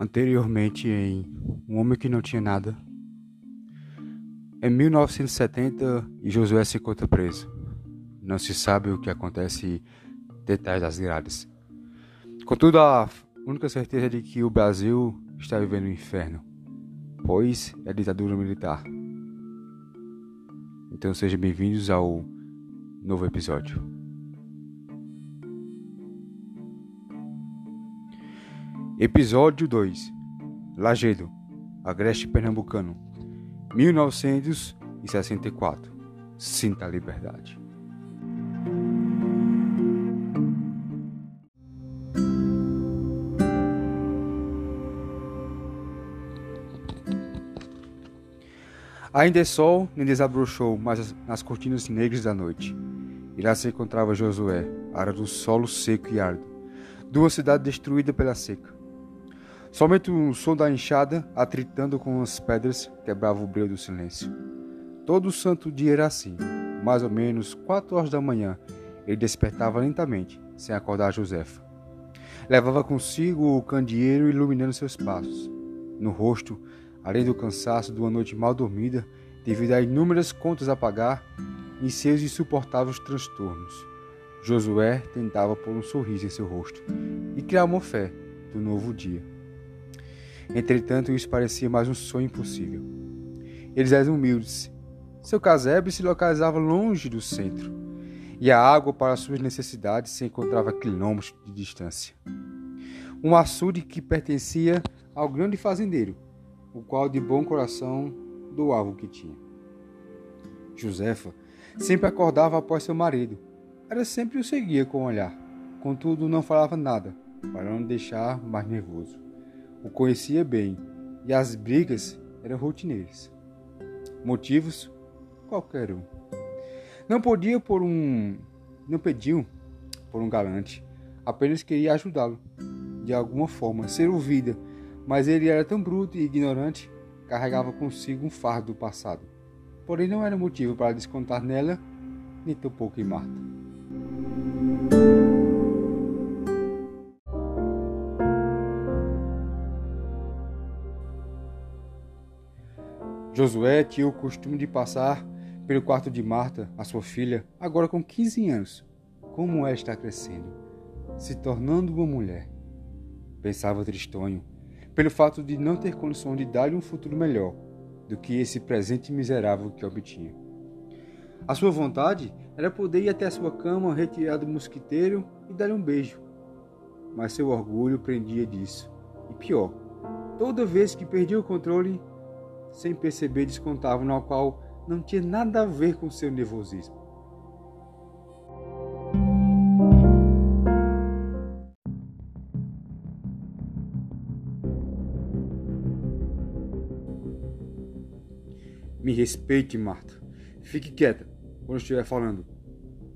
Anteriormente em Um Homem que Não Tinha Nada. Em 1970, Josué se encontra preso. Não se sabe o que acontece detrás das grades. Contudo, a única certeza é de que o Brasil está vivendo um inferno, pois é ditadura militar. Então sejam bem-vindos ao novo episódio. Episódio 2 Lagedo, Agreste Pernambucano 1964 Sinta a liberdade. Ainda é sol, nem desabrochou, mas nas cortinas negras da noite. E lá se encontrava Josué, área do solo seco e árido, de uma cidade destruída pela seca. Somente o som da enxada, atritando com as pedras, quebrava o brilho do silêncio. Todo santo dia era assim. Mais ou menos quatro horas da manhã, ele despertava lentamente, sem acordar Josefa. Levava consigo o candeeiro iluminando seus passos. No rosto, além do cansaço de uma noite mal dormida, devido a inúmeras contas a pagar e seus insuportáveis transtornos. Josué tentava pôr um sorriso em seu rosto e criar uma fé do novo dia. Entretanto, isso parecia mais um sonho impossível. Eles eram humildes. Seu casebre se localizava longe do centro, e a água para suas necessidades se encontrava a quilômetros de distância. Um açude que pertencia ao grande fazendeiro, o qual de bom coração doava o que tinha. Josefa sempre acordava após seu marido. Ela sempre o seguia com o olhar, contudo não falava nada, para não deixar mais nervoso. O conhecia bem e as brigas eram rotineiras. Motivos? Qualquer um. Não podia por um. Não pediu por um galante, apenas queria ajudá-lo, de alguma forma, ser ouvida mas ele era tão bruto e ignorante, carregava consigo um fardo do passado. Porém, não era motivo para descontar nela, nem tampouco em Marta. Josué tinha o costume de passar pelo quarto de Marta, a sua filha, agora com 15 anos. Como ela está crescendo, se tornando uma mulher. Pensava tristonho pelo fato de não ter condição de dar-lhe um futuro melhor do que esse presente miserável que obtinha. A sua vontade era poder ir até a sua cama, retirar do mosquiteiro e dar-lhe um beijo. Mas seu orgulho prendia disso. E pior, toda vez que perdia o controle, sem perceber, descontava no qual não tinha nada a ver com seu nervosismo. Me respeite, Marta. Fique quieta quando estiver falando.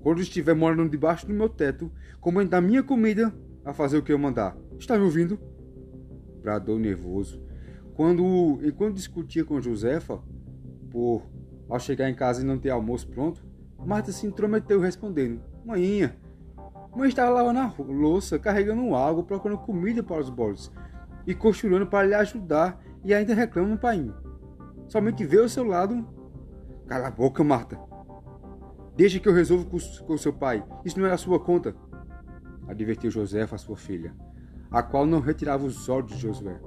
Quando estiver morando debaixo do meu teto, comendo a minha comida, a fazer o que eu mandar. Está me ouvindo? Bradou nervoso. Quando, enquanto discutia com Josefa, por ao chegar em casa e não ter almoço pronto, Marta se intrometeu respondendo: Mãinha, mãe estava lavando a louça, carregando água, procurando comida para os bolos e costurando para lhe ajudar e ainda reclama, pai. Somente vê o seu lado. Cala a boca, Marta. Deixe que eu resolva com, com seu pai. Isso não é a sua conta. Advertiu Josefa a sua filha, a qual não retirava os olhos de Josué.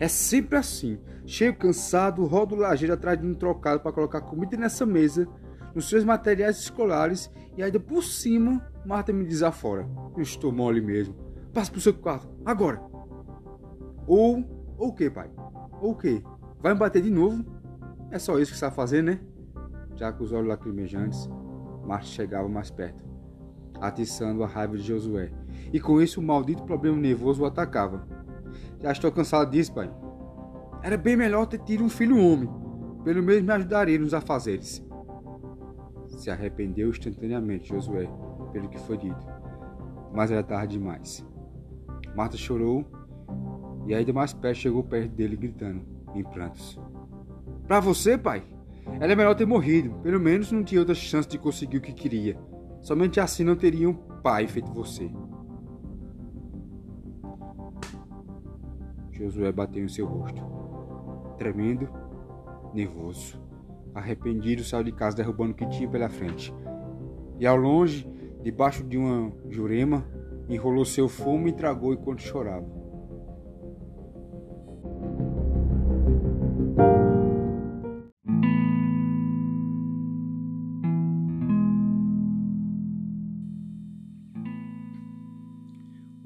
É sempre assim, cheio, cansado, rodo lajeiro atrás de um trocado para colocar comida nessa mesa, nos seus materiais escolares e ainda por cima, Marta me desafora. Eu estou mole mesmo. Passa para o seu quarto, agora. Ou, ou o que, pai? Ou o que? Vai me bater de novo? É só isso que sabe fazer, né? Já com os olhos lacrimejantes, Marte chegava mais perto, atiçando a raiva de Josué. E com isso o maldito problema nervoso o atacava. Já estou cansado disso, pai. Era bem melhor ter tido um filho homem. Pelo menos me ajudaria nos afazeres. Se arrependeu instantaneamente Josué pelo que foi dito. Mas era tarde demais. Marta chorou e ainda mais perto chegou perto dele gritando em prantos. Para você, pai, era melhor ter morrido. Pelo menos não tinha outra chance de conseguir o que queria. Somente assim não teria um pai feito você. Josué bateu em seu rosto, tremendo, nervoso. Arrependido, saiu de casa derrubando o que tinha pela frente. E ao longe, debaixo de uma jurema, enrolou seu fumo e tragou enquanto chorava.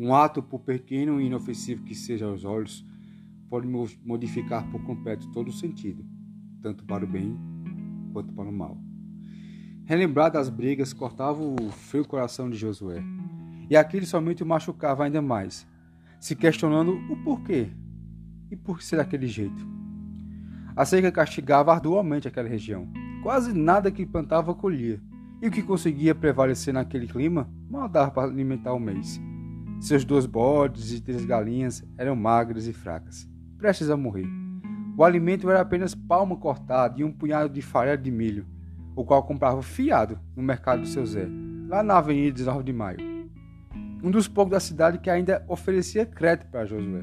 Um ato, por pequeno e inofensivo que seja aos olhos, pode modificar por completo todo o sentido, tanto para o bem quanto para o mal. Relembrar das brigas cortava o frio coração de Josué, e aquilo somente o machucava ainda mais, se questionando o porquê e por que ser daquele jeito. A seca castigava arduamente aquela região. Quase nada que plantava colhia, e o que conseguia prevalecer naquele clima mal dava para alimentar o mês. Seus dois bodes e três galinhas eram magras e fracas, prestes a morrer. O alimento era apenas palma cortada e um punhado de farelo de milho, o qual comprava fiado no mercado do seu Zé, lá na Avenida 19 de Maio. Um dos poucos da cidade que ainda oferecia crédito para Josué.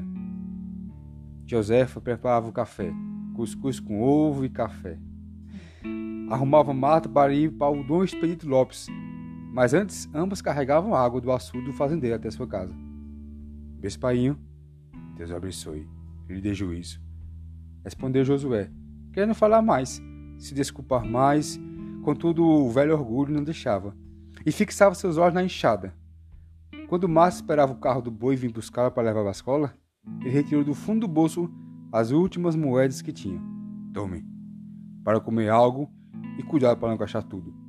Josefa preparava o café, cuscuz com ovo e café. Arrumava mato para ir para o Dom Expedito Lopes, mas antes, ambas carregavam água do açude do fazendeiro até sua casa. Bespainho, Deus o abençoe, lhe dê juízo. Respondeu Josué, querendo falar mais, se desculpar mais, contudo o velho orgulho não deixava, e fixava seus olhos na enxada. Quando Márcio esperava o carro do boi vir buscá-la para levar à escola, ele retirou do fundo do bolso as últimas moedas que tinha. Tome, para comer algo e cuidado para não gastar tudo.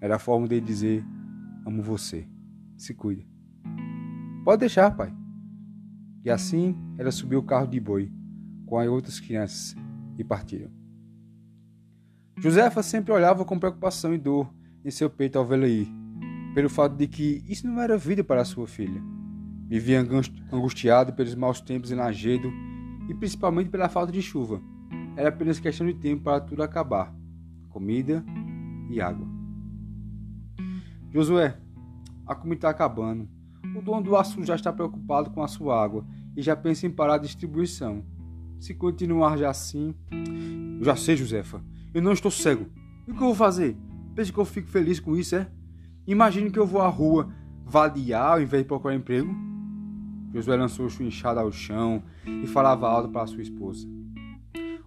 Era a forma dele dizer: Amo você. Se cuida. Pode deixar, pai. E assim ela subiu o carro de boi com as outras crianças e partiram. Josefa sempre olhava com preocupação e dor em seu peito ao vê-la ir, pelo fato de que isso não era vida para sua filha. Vivia angustiado pelos maus tempos em Lagedo e principalmente pela falta de chuva. Era apenas questão de tempo para tudo acabar: comida e água. Josué, a comida está acabando. O dono do açude já está preocupado com a sua água e já pensa em parar a distribuição. Se continuar já assim. Já sei, Josefa. Eu não estou cego. E o que eu vou fazer? Pensa que eu fico feliz com isso, é? Imagine que eu vou à rua vadiar ao invés de procurar emprego. Josué lançou sua enxada ao chão e falava alto para sua esposa.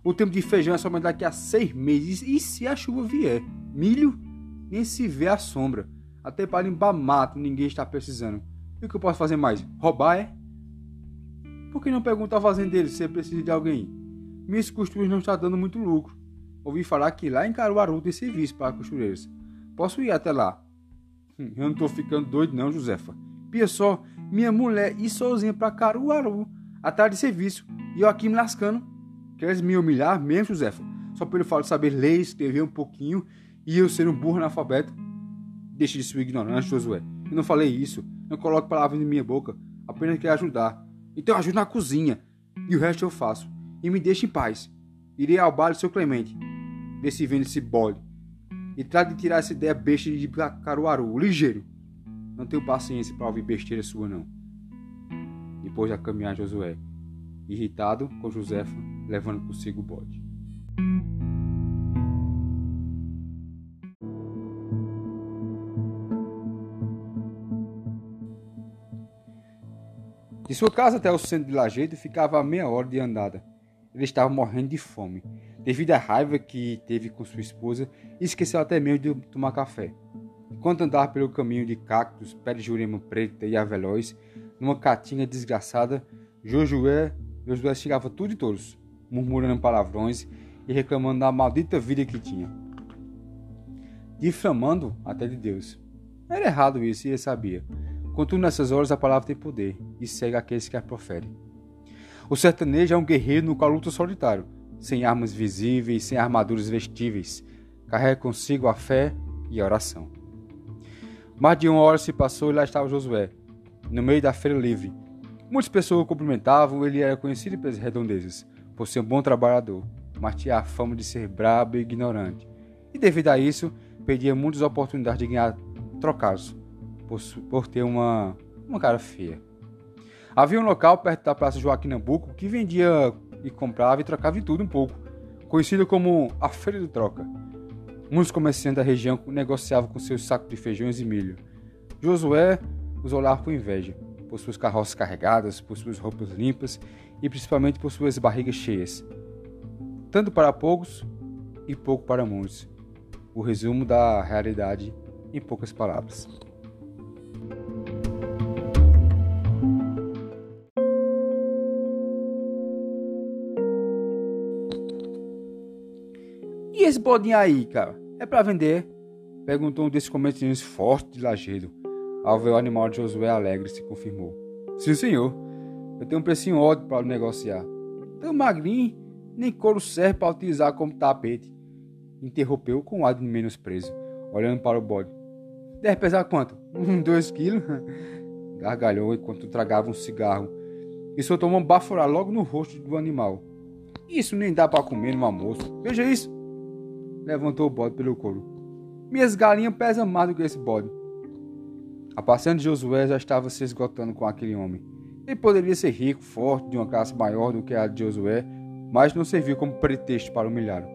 O tempo de feijão é somente daqui a seis meses. E se a chuva vier? Milho? Nem se vê a sombra. Até para limpar mato ninguém está precisando. E o que eu posso fazer mais? Roubar é? Por que não pergunta ao fazendeiro se precisa de alguém? Minhas costuras não estão dando muito lucro. Ouvi falar que lá em Caruaru tem serviço para costureiros. Posso ir até lá? Hum, eu não estou ficando doido não, Josefa. Pia só, minha mulher ir sozinha para Caruaru, atrás de serviço, e eu aqui me lascando. Queres me humilhar mesmo, Josefa? Só pelo fato de saber ler, escrever um pouquinho e eu ser um burro analfabeto? Deixe de sua ignorância, Josué. Eu não falei isso. Não coloque palavras em minha boca. Apenas quer ajudar. Então ajude na cozinha. E o resto eu faço. E me deixe em paz. Irei ao do seu Clemente. Ver se vende esse bode. E trate de tirar essa ideia besta de Caruaru. Ligeiro. Não tenho paciência para ouvir besteira sua, não. Depois da caminhar Josué. Irritado com Josefa, levando consigo o bode. De sua casa até o centro de Lajeado ficava a meia hora de andada. Ele estava morrendo de fome, devido à raiva que teve com sua esposa esqueceu até mesmo de tomar café. Enquanto andava pelo caminho de cactos, pé de jurema preta e aveloz, numa catinha desgraçada, Josué, Josué chegava tudo e todos, murmurando palavrões e reclamando da maldita vida que tinha. Difamando até de Deus. Era errado isso e ele sabia. Contudo, nessas horas a palavra tem poder e segue aqueles que a proferem. O sertanejo é um guerreiro no qual luta solitário, sem armas visíveis, sem armaduras vestíveis. Carrega consigo a fé e a oração. Mais de uma hora se passou e lá estava Josué, no meio da feira livre. Muitas pessoas o cumprimentavam, ele era conhecido pelas redondezas, por ser um bom trabalhador, mas tinha a fama de ser brabo e ignorante. E devido a isso, perdia muitas oportunidades de ganhar trocados por, por ter uma, uma cara feia. Havia um local perto da Praça Joaquim Nabuco que vendia e comprava e trocava de tudo um pouco, conhecido como a Feira de Troca. Muitos comerciantes da região negociavam com seus sacos de feijões e milho. Josué os olhava com inveja, por suas carroças carregadas, por suas roupas limpas e principalmente por suas barrigas cheias. Tanto para poucos e pouco para muitos. O resumo da realidade em poucas palavras. Esse bodinho aí, cara? É para vender? Perguntou um desses comerciantes forte de lajedo. Ao ver o animal de Josué alegre, se confirmou. Sim, senhor. Eu tenho um precinho ótimo para negociar. Tão magrinho, nem couro serve para utilizar como tapete. Interrompeu com um ar de menosprezo, olhando para o bode. Deve pesar quanto? Dois quilos? Gargalhou enquanto tragava um cigarro e soltou uma baforada logo no rosto do animal. Isso nem dá para comer no almoço. Veja isso. Levantou o bode pelo couro. Minhas galinhas pesam mais do que esse bode. A paciência de Josué já estava se esgotando com aquele homem. Ele poderia ser rico, forte, de uma classe maior do que a de Josué, mas não serviu como pretexto para humilhá-lo.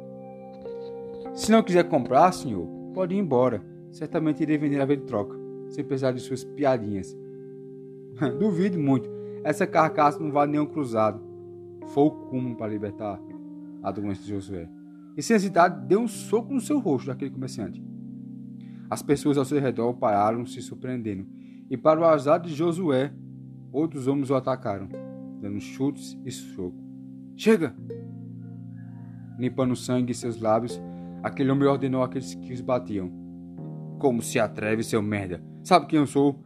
Se não quiser comprar, senhor, pode ir embora. Certamente irei vender a ver de troca, sem precisar de suas piadinhas. Duvido muito. Essa carcaça não vale nenhum cruzado. Foi o cúmulo para libertar a doença de Josué. E sem hesitar, deu um soco no seu rosto daquele comerciante. As pessoas ao seu redor pararam, se surpreendendo. E para o azar de Josué, outros homens o atacaram, dando chutes e soco. Chega! Limpando o sangue em seus lábios, aquele homem ordenou àqueles que os batiam. Como se atreve, seu merda? Sabe quem eu sou?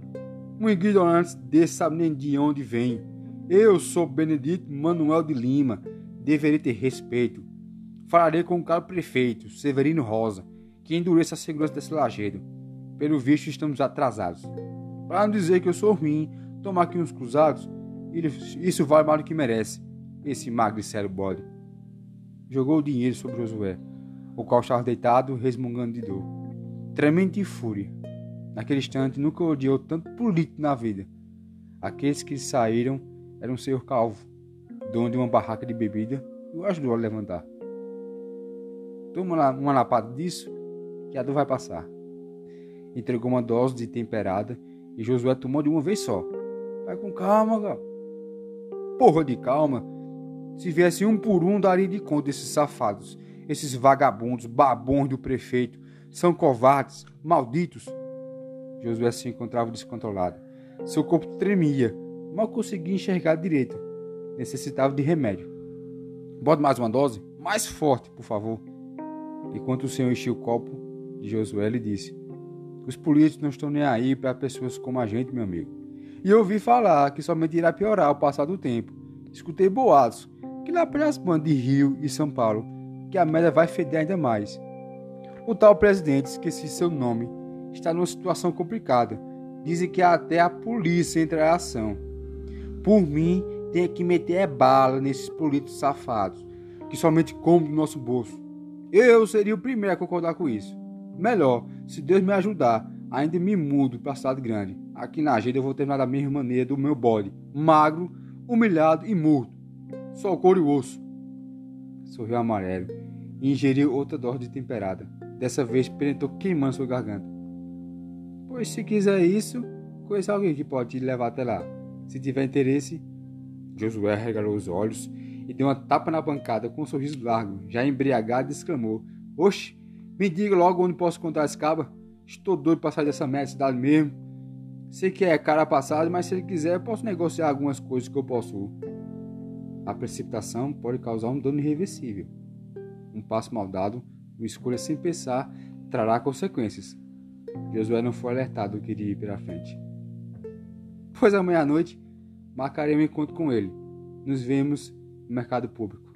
Um ignorante desse sabe nem de onde vem. Eu sou Benedito Manuel de Lima. Deveria ter respeito. Falarei com o caro prefeito, Severino Rosa, que endureça a segurança desse lajedo. Pelo visto, estamos atrasados. Para não dizer que eu sou ruim, tomar aqui uns cruzados, isso vale mais do que merece. Esse magro e sério bode. Jogou o dinheiro sobre Josué, o qual estava deitado, resmungando de dor. Tremendo de fúria. Naquele instante, nunca odiou tanto político na vida. Aqueles que saíram eram o senhor Calvo, dono de uma barraca de bebida, e o ajudou a levantar. Toma uma lapada disso que a dor vai passar. Entregou uma dose de temperada e Josué tomou de uma vez só. Vai com calma, cara. Porra de calma. Se viesse um por um, daria de conta desses safados, esses vagabundos, babões do prefeito. São covardes, malditos. Josué se encontrava descontrolado. Seu corpo tremia, mal conseguia enxergar direito. Necessitava de remédio. Bote mais uma dose? Mais forte, por favor. Enquanto o senhor enchia o copo, de Josué, ele disse: Os políticos não estão nem aí para pessoas como a gente, meu amigo. E eu ouvi falar que somente irá piorar ao passar do tempo. Escutei boatos que lá pelas bandas de Rio e São Paulo, que a merda vai feder ainda mais. O tal presidente, esqueci seu nome, está numa situação complicada. Dizem que até a polícia entra em ação. Por mim, tem que meter bala nesses políticos safados, que somente comem do nosso bolso. Eu seria o primeiro a concordar com isso. Melhor, se Deus me ajudar, ainda me mudo para a cidade grande. Aqui na agenda eu vou terminar da mesma maneira do meu bode, magro, humilhado e morto. Só couro e osso. Sorriu amarelo e ingeriu outra dose de temperada. Dessa vez penettou queimando sua garganta. Pois se quiser isso, conheça alguém que pode te levar até lá. Se tiver interesse, Josué regalou os olhos e deu uma tapa na bancada com um sorriso largo, já embriagado, exclamou: Oxe, me diga logo onde posso contar esse caba. Estou doido para sair dessa merda cidade mesmo. Sei que é cara passado, mas se ele quiser, eu posso negociar algumas coisas que eu posso. A precipitação pode causar um dano irreversível. Um passo mal dado, uma escolha sem pensar, trará consequências. Josué não foi alertado do que iria ir pela frente. Pois amanhã à noite marcarei um encontro com ele. Nos vemos no mercado público.